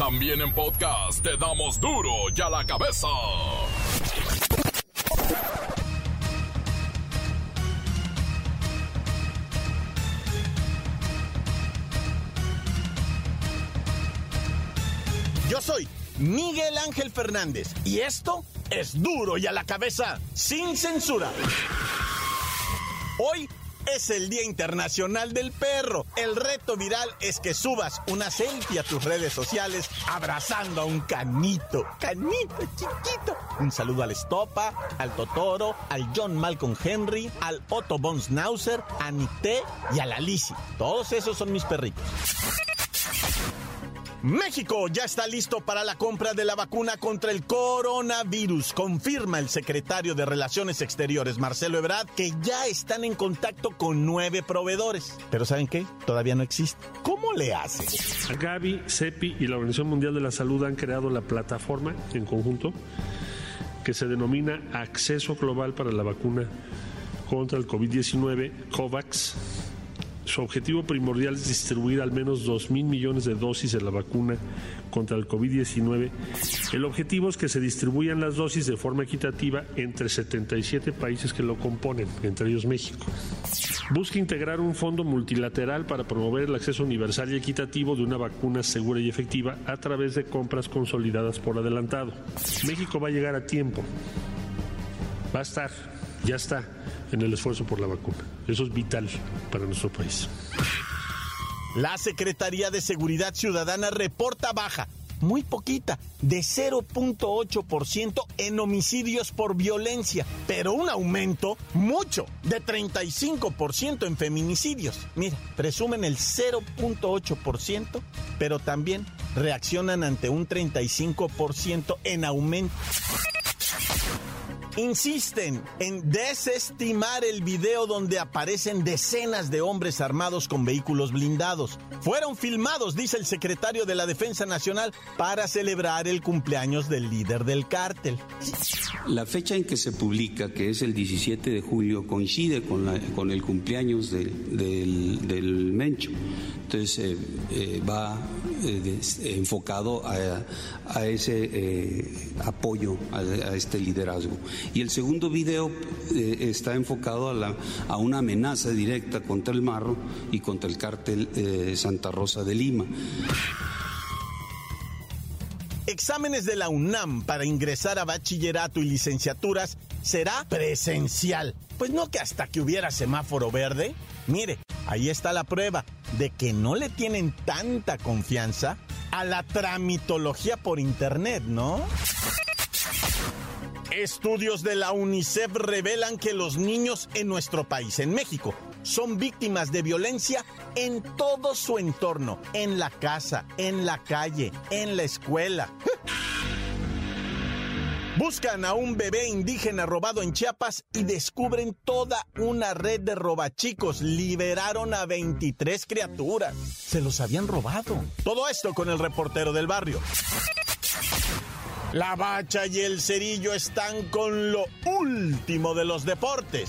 También en podcast te damos duro y a la cabeza. Yo soy Miguel Ángel Fernández y esto es duro y a la cabeza, sin censura. Hoy es el Día Internacional del Perro. El reto viral es que subas una selfie a tus redes sociales abrazando a un canito. Canito chiquito. Un saludo al Estopa, al Totoro, al John Malcolm Henry, al Otto von Schnauzer, a Nicté y a la Lizzie. Todos esos son mis perritos. México ya está listo para la compra de la vacuna contra el coronavirus, confirma el secretario de Relaciones Exteriores, Marcelo Ebrard, que ya están en contacto con nueve proveedores. Pero ¿saben qué? Todavía no existe. ¿Cómo le hace? Gavi, CEPI y la Organización Mundial de la Salud han creado la plataforma en conjunto que se denomina Acceso Global para la Vacuna contra el COVID-19, COVAX su objetivo primordial es distribuir al menos 2 mil millones de dosis de la vacuna contra el COVID-19. El objetivo es que se distribuyan las dosis de forma equitativa entre 77 países que lo componen, entre ellos México. Busca integrar un fondo multilateral para promover el acceso universal y equitativo de una vacuna segura y efectiva a través de compras consolidadas por adelantado. México va a llegar a tiempo. Va a estar, ya está en el esfuerzo por la vacuna. Eso es vital para nuestro país. La Secretaría de Seguridad Ciudadana reporta baja, muy poquita, de 0.8% en homicidios por violencia, pero un aumento mucho, de 35% en feminicidios. Mira, presumen el 0.8%, pero también reaccionan ante un 35% en aumento insisten en desestimar el video donde aparecen decenas de hombres armados con vehículos blindados. Fueron filmados, dice el secretario de la Defensa Nacional, para celebrar el cumpleaños del líder del cártel. La fecha en que se publica, que es el 17 de julio, coincide con, el cumpleaños del, Mencho. Entonces eh, eh, va eh, enfocado a, ese apoyo, a este liderazgo. Y el segundo video está enfocado a, a, una amenaza directa contra el Marro y contra el cártel Santa Rosa de Lima. Exámenes de la UNAM para ingresar a bachillerato y licenciaturas será presencial. Pues no que hasta que hubiera semáforo verde. Mire, ahí está la prueba de que no le tienen tanta confianza a la tramitología por internet, ¿no? Estudios de la UNICEF revelan que los niños en nuestro país, en México, son víctimas de violencia en todo su entorno, en la casa, en la calle, en la escuela. Buscan a un bebé indígena robado en Chiapas y descubren toda una red de robachicos. Liberaron a 23 criaturas. Se los habían robado. Todo esto con el reportero del barrio. La bacha y el cerillo están con lo último de los deportes.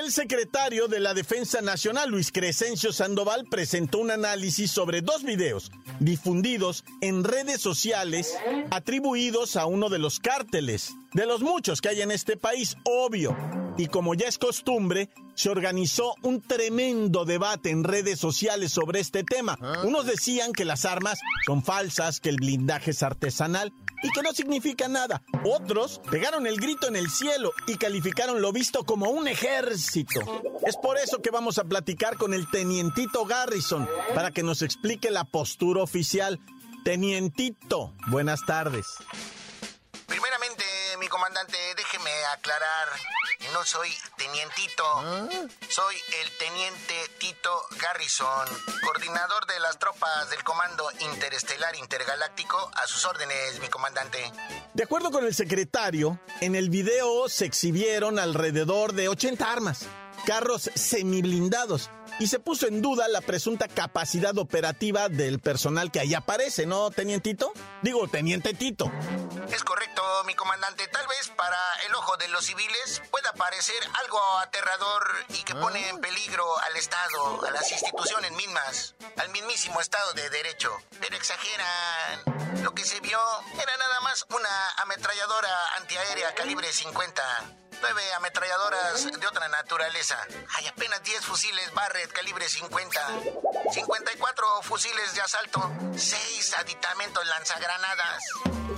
El secretario de la Defensa Nacional, Luis Crescencio Sandoval, presentó un análisis sobre dos videos difundidos en redes sociales atribuidos a uno de los cárteles, de los muchos que hay en este país, obvio. Y como ya es costumbre, se organizó un tremendo debate en redes sociales sobre este tema. Unos decían que las armas son falsas, que el blindaje es artesanal y que no significa nada. Otros pegaron el grito en el cielo y calificaron lo visto como un ejército. Es por eso que vamos a platicar con el tenientito Garrison para que nos explique la postura oficial. Tenientito, buenas tardes. Primeramente, comandante, déjeme aclarar. No soy tenientito. ¿Ah? Soy el teniente Tito Garrison, coordinador de las tropas del Comando Interestelar Intergaláctico. A sus órdenes, mi comandante. De acuerdo con el secretario, en el video se exhibieron alrededor de 80 armas, carros semiblindados y se puso en duda la presunta capacidad operativa del personal que ahí aparece, ¿no, tenientito? Digo, teniente Tito. Es correcto, mi comandante. Tal vez para el ojo de los civiles pueda parecer algo aterrador y que pone en peligro al Estado, a las instituciones mismas, al mismísimo Estado de Derecho. Pero exageran. Lo que se vio era nada más una ametralladora antiaérea calibre 50 nueve ametralladoras de otra naturaleza. Hay apenas 10 fusiles Barrett calibre 50, 54 fusiles de asalto, 6 aditamentos lanzagranadas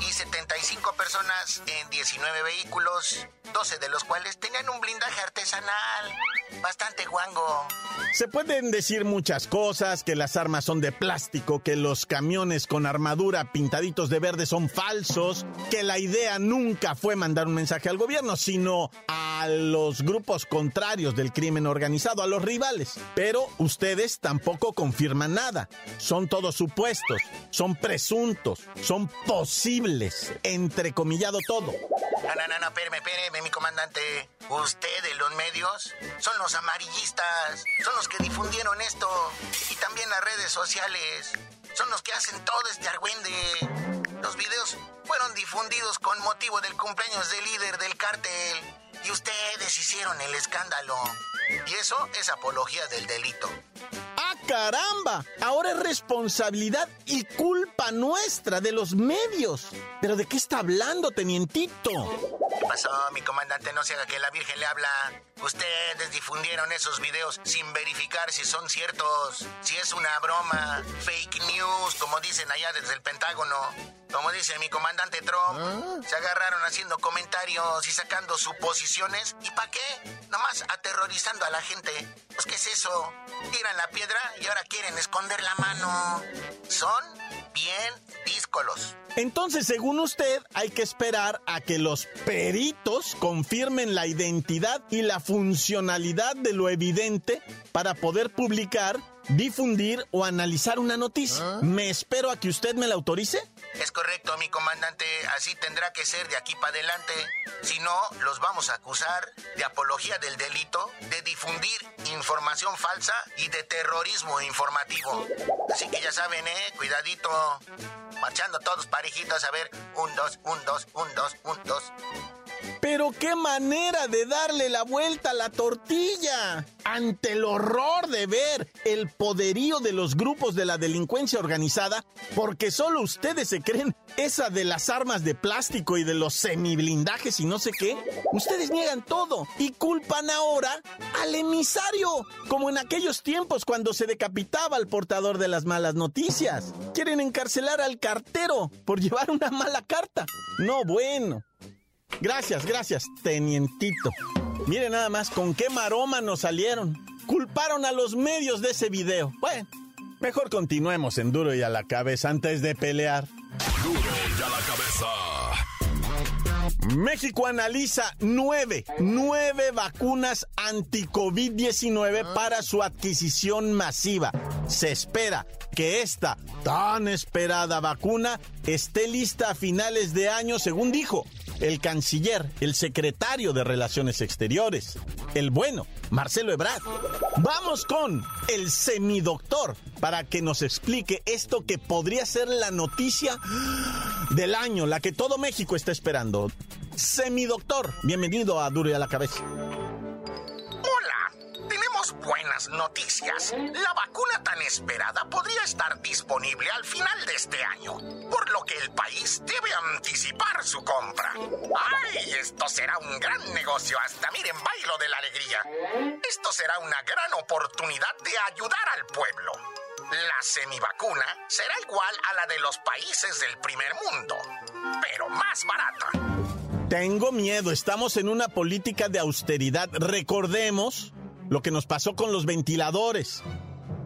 y 75 personas en 19 vehículos, 12 de los cuales tenían un blindaje artesanal. Bastante guango. Se pueden decir muchas cosas, que las armas son de plástico, que los camiones con armadura pintaditos de verde son falsos, que la idea nunca fue mandar un mensaje al gobierno, sino a los grupos contrarios del crimen organizado, a los rivales. Pero ustedes tampoco confirman nada. Son todos supuestos, son presuntos, son posibles, entrecomillado todo. No, no, no, no, espéreme, espéreme, mi comandante. Ustedes, los medios, son los amarillistas, son los que difundieron esto. Y también las redes sociales. Son los que hacen todo este argüende. Los videos fueron difundidos con motivo del cumpleaños del líder del cártel y ustedes hicieron el escándalo. Y eso es apología del delito. ¡Ah, caramba! Ahora es responsabilidad y culpa nuestra de los medios. ¿Pero de qué está hablando, tenientito? ¿Qué pasó, mi comandante? No se haga que la Virgen le habla. Ustedes difundieron esos videos sin verificar si son ciertos, si es una broma, fake news, como dicen allá desde el Pentágono. Como dice mi comandante Trump, ¿Ah? se agarraron haciendo comentarios y sacando suposiciones. ¿Y para qué? Nomás aterrorizando a la gente. Pues, ¿qué es eso? Tiran la piedra y ahora quieren esconder la mano. Son bien díscolos. Entonces, según usted, hay que esperar a que los peritos confirmen la identidad y la funcionalidad de lo evidente para poder publicar difundir o analizar una noticia. ¿Ah? ¿Me espero a que usted me la autorice? Es correcto, mi comandante. Así tendrá que ser de aquí para adelante. Si no, los vamos a acusar de apología del delito, de difundir información falsa y de terrorismo informativo. Así que ya saben, ¿eh? Cuidadito. Marchando todos parejitos a ver. Un, dos, un, dos, un, dos, un, dos. Pero qué manera de darle la vuelta a la tortilla. Ante el horror de ver el poderío de los grupos de la delincuencia organizada, porque solo ustedes se creen esa de las armas de plástico y de los semiblindajes y no sé qué, ustedes niegan todo y culpan ahora al emisario, como en aquellos tiempos cuando se decapitaba al portador de las malas noticias. Quieren encarcelar al cartero por llevar una mala carta. No, bueno. Gracias, gracias, tenientito. Mire nada más con qué maroma nos salieron. Culparon a los medios de ese video. Bueno, mejor continuemos en duro y a la cabeza antes de pelear. Duro y a la cabeza. México analiza nueve, nueve vacunas anti-COVID-19 para su adquisición masiva. Se espera que esta tan esperada vacuna esté lista a finales de año, según dijo el canciller, el secretario de Relaciones Exteriores, el bueno, Marcelo Ebrard. Vamos con el semidoctor para que nos explique esto que podría ser la noticia del año, la que todo México está esperando. Semidoctor, bienvenido a Duro y a la Cabeza buenas noticias. La vacuna tan esperada podría estar disponible al final de este año, por lo que el país debe anticipar su compra. ¡Ay! Esto será un gran negocio, hasta miren, bailo de la alegría. Esto será una gran oportunidad de ayudar al pueblo. La semivacuna será igual a la de los países del primer mundo, pero más barata. Tengo miedo, estamos en una política de austeridad. Recordemos lo que nos pasó con los ventiladores.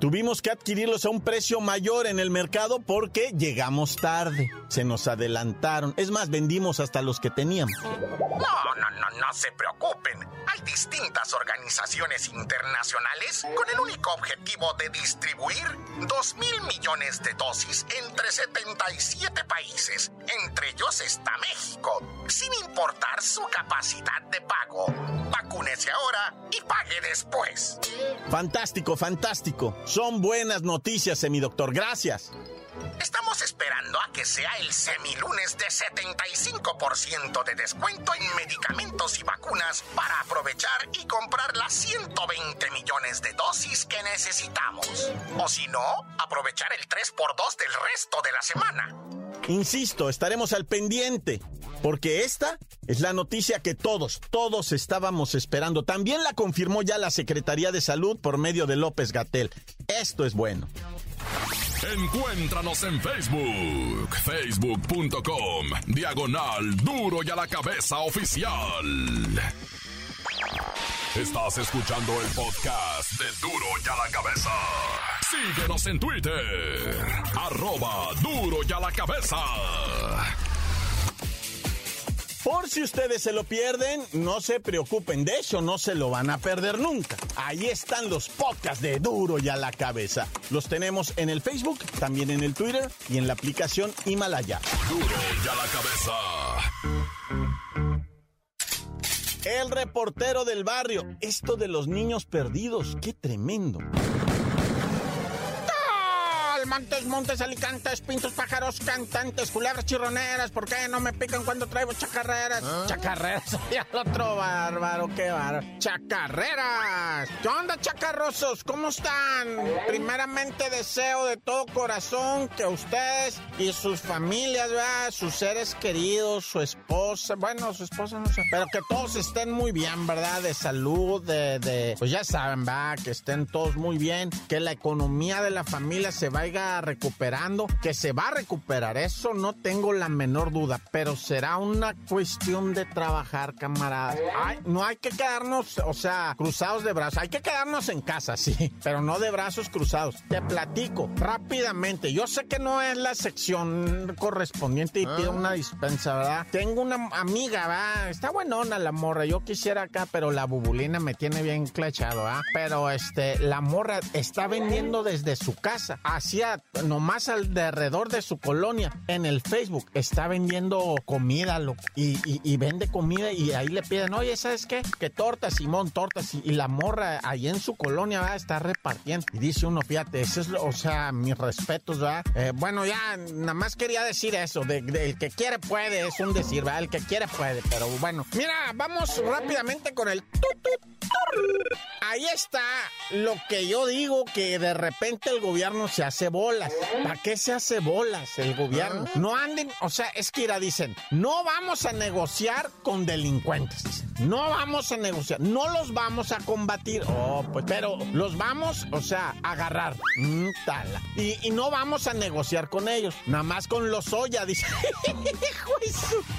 Tuvimos que adquirirlos a un precio mayor en el mercado porque llegamos tarde. Se nos adelantaron. Es más, vendimos hasta los que teníamos. No, no, no, no se preocupen. Hay distintas organizaciones internacionales con el único objetivo de distribuir 2 mil millones de dosis entre 77 países. Entre ellos está México, sin importar su capacidad de pago. Vacúnese ahora y pague después. Fantástico, fantástico. Son buenas noticias, semidoctor. Gracias. Estamos esperando a que sea el semilunes de 75% de descuento en medicamentos y vacunas para aprovechar y comprar las 120 millones de dosis que necesitamos. O si no, aprovechar el 3x2 del resto de la semana. Insisto, estaremos al pendiente, porque esta es la noticia que todos, todos estábamos esperando. También la confirmó ya la Secretaría de Salud por medio de López Gatel. Esto es bueno. Encuéntranos en Facebook, facebook.com, diagonal duro y a la cabeza oficial. Estás escuchando el podcast de duro y a la cabeza. Síguenos en Twitter, arroba duro y a la cabeza. Por si ustedes se lo pierden, no se preocupen, de hecho no se lo van a perder nunca. Ahí están los podcasts de Duro y a la cabeza. Los tenemos en el Facebook, también en el Twitter y en la aplicación Himalaya. Duro y a la cabeza. El reportero del barrio. Esto de los niños perdidos, qué tremendo. Montes, montes, alicantes, pintos, pájaros, cantantes, culebras, chirroneras. ¿Por qué no me pican cuando traigo chacarreras? Chacarreras, y al otro bárbaro, qué bárbaro. Chacarreras. ¿Qué onda, chacarrosos? ¿Cómo están? Primeramente deseo de todo corazón que ustedes y sus familias, ¿verdad? sus seres queridos, su esposa, bueno, su esposa no sé, pero que todos estén muy bien, ¿verdad? De salud, de, de pues ya saben, va, que estén todos muy bien, que la economía de la familia se vaya recuperando, que se va a recuperar, eso no tengo la menor duda, pero será una cuestión de trabajar, camaradas. Ay, no hay que quedarnos, o sea, cruzados de brazos, hay que quedarnos en casa, sí, pero no de brazos cruzados. Te platico rápidamente, yo sé que no es la sección correspondiente y pido una dispensa, ¿verdad? Tengo una amiga, ¿verdad? Está buenona la morra, yo quisiera acá, pero la bubulina me tiene bien clachado, ¿verdad? Pero este, la morra está vendiendo desde su casa nomás alrededor de su colonia, en el Facebook, está vendiendo comida, y, vende comida y ahí le piden, oye, ¿sabes qué? Que tortas, Simón, tortas, y, la morra ahí en su colonia va a estar repartiendo. Y dice uno, fíjate, eso es, o sea, mis respetos, ¿verdad? Eh, bueno, ya, nada más quería decir eso, de, el que quiere puede, es un decir, ¿verdad? El que quiere puede, pero bueno. Mira, vamos rápidamente con el Ahí está lo que yo digo que de repente el gobierno se hace bolas. ¿Para qué se hace bolas el gobierno? No anden, o sea, es que irá, dicen, no vamos a negociar con delincuentes. No vamos a negociar, no los vamos a combatir. Oh, pues, pero los vamos, o sea, a agarrar. Mm, y, no vamos a negociar con ellos, nada más con los Oya, dice.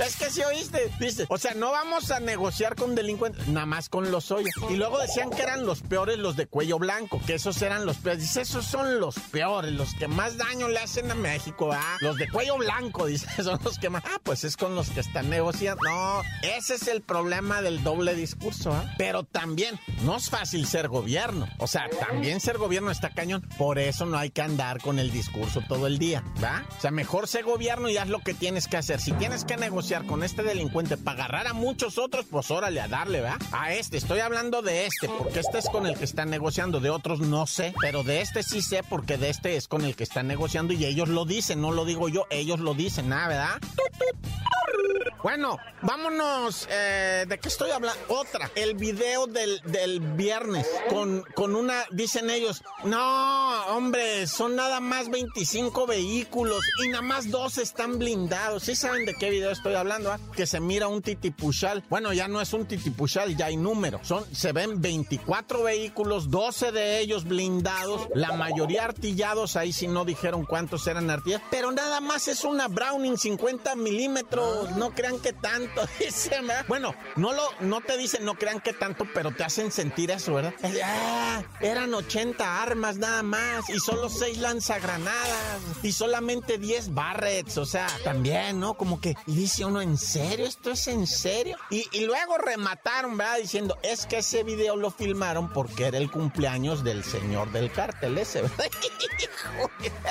es que si oíste, dice, o sea, no vamos a negociar con delincuentes, nada más con los Oya. Y luego decían que eran los peores los de cuello blanco, que esos eran los peores. Dice, esos son los peores, los que más daño le hacen a México, ¿ah? Los de cuello blanco, dice, son los que más. Ah, pues es con los que están negociando. No, ese es el problema del doble discurso, ¿ah? Pero también no es fácil ser gobierno. O sea, también ser gobierno está cañón. Por eso no hay que andar con el discurso todo el día, ¿va? O sea, mejor ser gobierno y haz lo que tienes que hacer. Si tienes que negociar con este delincuente para agarrar a muchos otros, pues órale a darle, ¿va? A este, estoy hablando de este, porque este es con el que están negociando. De otros no sé, pero de este sí sé, porque de este es con el que están negociando y ellos lo dicen, no lo digo yo, ellos lo dicen, ¿ah, verdad? Bueno, vámonos. Eh, ¿De qué estoy hablando? Otra. El video del, del viernes con, con una, dicen ellos, no, hombre, son nada más 25 vehículos y nada más dos están blindados. ¿Sí saben de qué video estoy hablando? Ah? Que se mira un titipuchal. Bueno, ya no es un titipuchal, ya hay número. Son, se ven 24 vehículos, 12 de ellos blindados, la mayoría artillados. Ahí sí no dijeron cuántos eran artillados, pero nada más es una Browning 50 milímetros. No crean que tanto, dice, Bueno, no lo, no te dicen no crean que tanto, pero te hacen sentir eso, ¿verdad? Ah, eran 80 armas nada más y solo 6 lanzagranadas y solamente 10 barrets, o sea, también, ¿no? Como que dice uno, ¿en serio? ¿Esto es en serio? Y, y luego remataron, ¿verdad? Diciendo, es que ese video lo filmaron porque era el cumpleaños del señor del cártel ese, ¿verdad?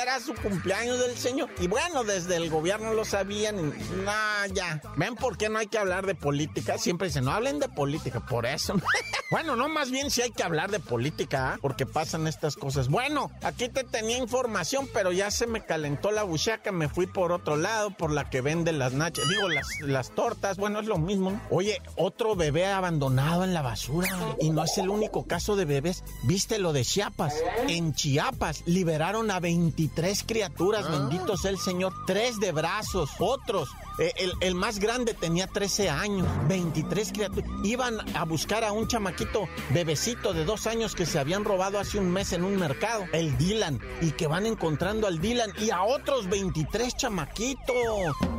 era su cumpleaños del señor. Y bueno, desde el gobierno lo sabían. No, ya. ¿Ven por qué no hay que hablar de política? Siempre dicen, no hablen de política, por eso. bueno, no, más bien si hay que hablar de política, ¿ah? porque pasan estas cosas. Bueno, aquí te tenía información, pero ya se me calentó la buchaca, me fui por otro lado, por la que vende las nachas, digo, las, las tortas, bueno, es lo mismo. Oye, otro bebé abandonado en la basura, y no es el único caso de bebés. ¿Viste lo de Chiapas? En Chiapas liberaron a 23 criaturas, bendito sea el Señor, tres de brazos, otros eh, el, más grande tenía 13 años, 23 criaturas. Iban a buscar a un chamaquito bebecito de dos años que se habían robado hace un mes en un mercado, el Dylan, y que van encontrando al Dylan y a otros 23 chamaquitos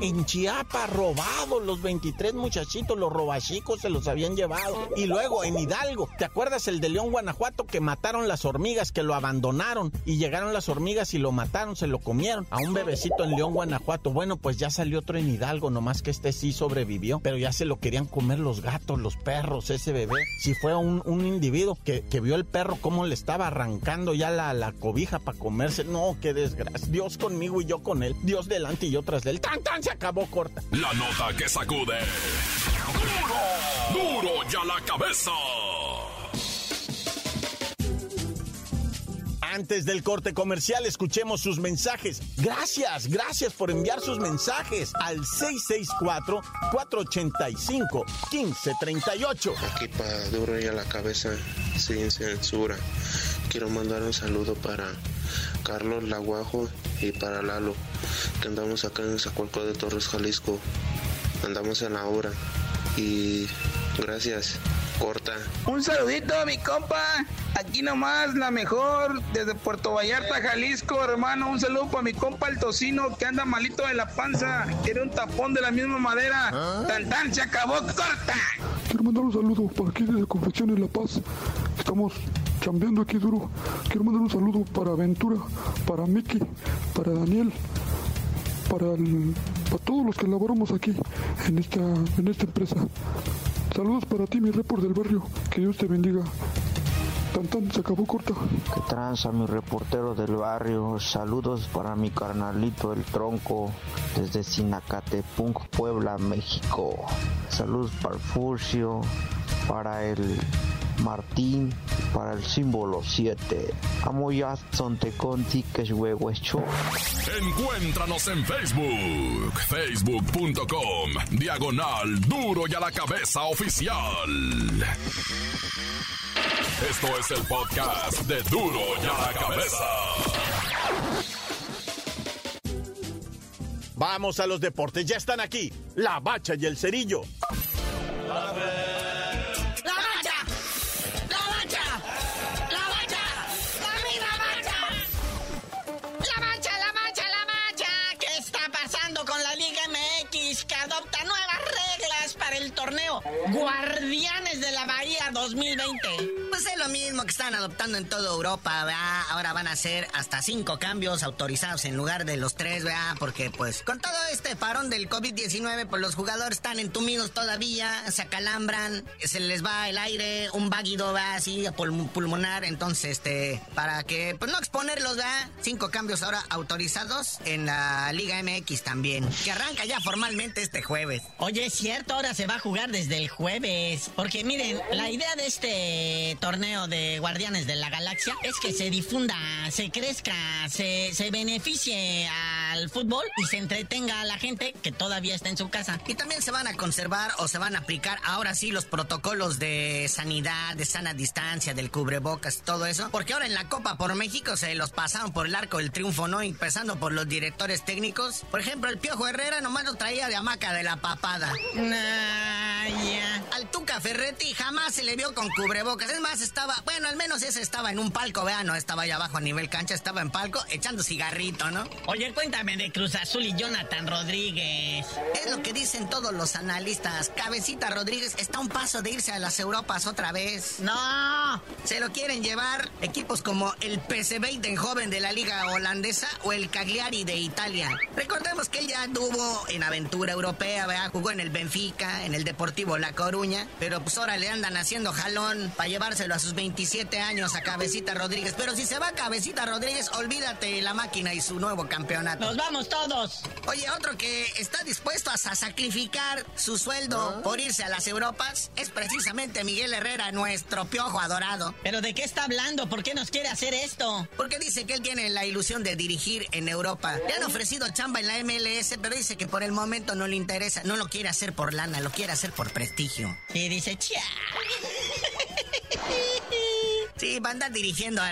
en Chiapas robados, los 23 muchachitos, los robachicos se los habían llevado. Y luego en Hidalgo, ¿te acuerdas el de León, Guanajuato, que mataron las hormigas, que lo abandonaron y llegaron las hormigas y lo mataron, se lo comieron a un bebecito en León, Guanajuato? Bueno, pues ya salió otro en Hidalgo algo, nomás que este sí sobrevivió, pero ya se lo querían comer los gatos, los perros, ese bebé. Si fue un, un individuo que, que, vio el perro cómo le estaba arrancando ya la, la cobija para comerse, no, qué desgracia. Dios conmigo y yo con él, Dios delante y yo tras de él. ¡Tan, tan! Se acabó corta. La nota que sacude. ¡Duro! ¡Duro ya la cabeza! Antes del corte comercial, escuchemos sus mensajes. Gracias, gracias por enviar sus mensajes al 664-485-1538. Aquí para duro y a la cabeza, sin censura. Quiero mandar un saludo para Carlos Laguajo y para Lalo, que andamos acá en Zacualco de Torres, Jalisco. Andamos en la obra. Y gracias corta. Un saludito a mi compa. Aquí nomás, la mejor, desde Puerto Vallarta, Jalisco, hermano. Un saludo para mi compa el tocino que anda malito de la panza. Tiene un tapón de la misma madera. ¿Ah? Tan tan, se acabó, corta. Quiero mandar un saludo para aquí desde Confecciones La Paz. Estamos chambeando aquí duro. Quiero mandar un saludo para Aventura, para Miki, para Daniel, para, para todos los que laboramos aquí en esta, en esta empresa. Saludos para ti, mi report del barrio. Que Dios te bendiga. Tan, se acabó corta. Que tranza mi reportero del barrio. Saludos para mi carnalito el tronco desde Sinacatepunk, Puebla, México. Saludos para el Furcio, para el Martín para el símbolo 7. Amo ya Conti, que es huevo hecho. Encuéntranos en Facebook, facebook.com, diagonal duro y a la cabeza oficial. Esto es el podcast de duro y a la cabeza. Vamos a los deportes, ya están aquí, la bacha y el cerillo. Guardianes de la Bahía 2020. Pues es lo mismo que están adoptando en toda Europa, ¿verdad? Ahora van a ser hasta cinco cambios autorizados en lugar de los tres, ¿verdad? Porque pues con todo este parón del COVID-19, pues los jugadores están entumidos todavía, se acalambran, se les va el aire, un váguido, va así pulmonar, entonces este, para que pues no exponerlos, ¿verdad? Cinco cambios ahora autorizados en la Liga MX también, que arranca ya formalmente este jueves. Oye, es cierto, ahora se va a jugar desde el jueves. Porque miren, la idea de este torneo de Guardianes de la Galaxia es que se difunda, se crezca, se, se beneficie al fútbol y se entretenga a la gente que todavía está en su casa. Y también se van a conservar o se van a aplicar ahora sí los protocolos de sanidad, de sana distancia, del cubrebocas, todo eso. Porque ahora en la Copa por México se los pasaron por el arco del triunfo, ¿no? Empezando por los directores técnicos. Por ejemplo, el Piojo Herrera nomás lo traía de hamaca de la papada. Al Tuca Ferretti jamás se le vio con cubrebocas. Es más, estaba, bueno, al menos ese estaba en un palco, vean, no estaba allá abajo a nivel cancha, estaba en palco echando cigarrito, ¿no? Oye, Cuéntame de Cruz Azul y Jonathan Rodríguez. Es lo que dicen todos los analistas. Cabecita Rodríguez está a un paso de irse a las Europas otra vez. No. Se lo quieren llevar equipos como el PSV joven de la liga holandesa o el Cagliari de Italia. Recordemos que él ya tuvo en aventura europea, ¿verdad? jugó en el Benfica, en el Deportivo La Coruña, pero pues ahora le andan haciendo jalón para llevárselo a sus 27 años a Cabecita Rodríguez. Pero si se va Cabecita Rodríguez, olvídate la máquina y su nuevo campeonato. Nos vamos todos. Oye, otro que está dispuesto a sacrificar su sueldo por irse a las Europas es precisamente Miguel Herrera, nuestro piojo adorado. ¿Pero de qué está hablando? ¿Por qué nos quiere hacer esto? Porque dice que él tiene la ilusión de dirigir en Europa. Le han ofrecido chamba en la MLS, pero dice que por el momento no le interesa, no lo quiere hacer por lana, lo quiere hacer por prestigio. Y dice, chia. Sí, va a andar dirigiendo a,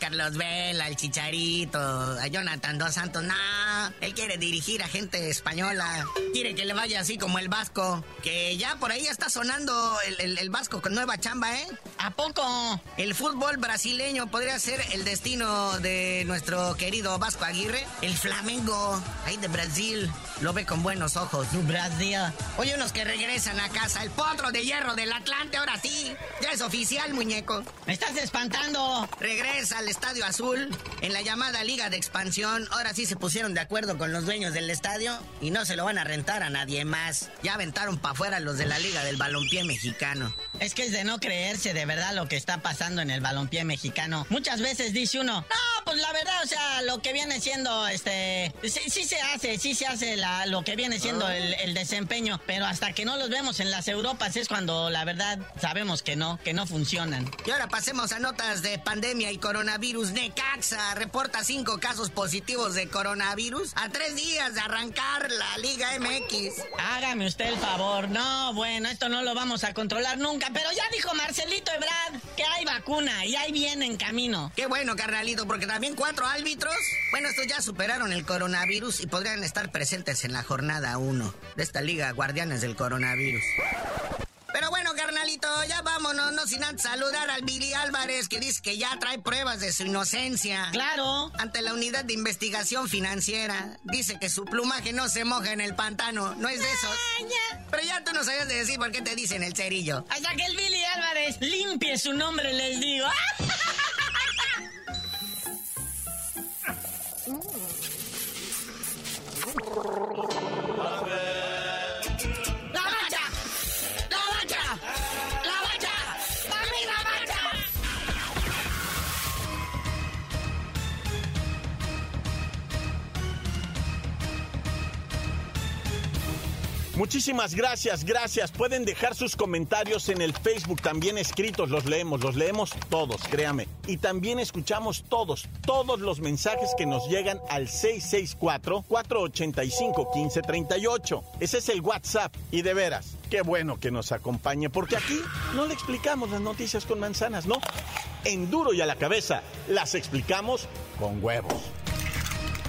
Carlos Vela, al Chicharito, a Jonathan Dos Santos. No, él quiere dirigir a gente española. Quiere que le vaya así como el Vasco. Que ya por ahí está sonando el, Vasco con nueva chamba, ¿eh? ¿A poco? El fútbol brasileño podría ser el destino de nuestro querido Vasco Aguirre. El Flamengo, ahí de Brasil, lo ve con buenos ojos. Brasil. Oye, unos que regresan a casa. El potro de hierro del Atlante, ahora sí. Ya es oficial, muñeco. Me estás espantando. Regresa al Estadio Azul en la llamada Liga de Expansión. Ahora sí se pusieron de acuerdo con los dueños del estadio y no se lo van a rentar a nadie más. Ya aventaron para afuera los de la Liga del Balompié Mexicano. Es que es de no creerse de verdad lo que está pasando en el balompié mexicano. Muchas veces dice uno, no, pues la verdad, o sea, lo que viene siendo, este, sí, se hace, sí se hace la, lo que viene siendo ah. el, el, desempeño, pero hasta que no los vemos en las Europas es cuando la verdad sabemos que no, que no funcionan. Y ahora pasemos a notas de pandemia y coronavirus. Necaxa reporta cinco casos positivos de coronavirus a tres días de arrancar la Liga MX. Hágame usted el favor. No, bueno, esto no lo vamos a controlar nunca, pero ya dijo Marcelito Ebrard que hay vacuna y ahí viene en camino. Qué bueno, carnalito, porque también cuatro árbitros, bueno, estos ya superaron el coronavirus y podrían estar presentes en la jornada 1 de esta Liga Guardianes del Coronavirus. Pero bueno, carnalito, ya vámonos, no sin antes saludar al Billy Álvarez que dice que ya trae pruebas de su inocencia. Claro. Ante la unidad de investigación financiera. Dice que su plumaje no se moja en el pantano. No es de eso. Pero ya tú no sabías de decir por qué te dicen el cerillo. Hasta que el Billy Álvarez limpie su nombre, les digo. Muchísimas gracias, gracias. Pueden dejar sus comentarios en el Facebook también escritos, los leemos, los leemos todos, créame. Y también escuchamos todos, todos los mensajes que nos llegan al 664-485-1538. Ese es el WhatsApp. Y de veras, qué bueno que nos acompañe, porque aquí no le explicamos las noticias con manzanas, ¿no? En duro y a la cabeza, las explicamos con huevos.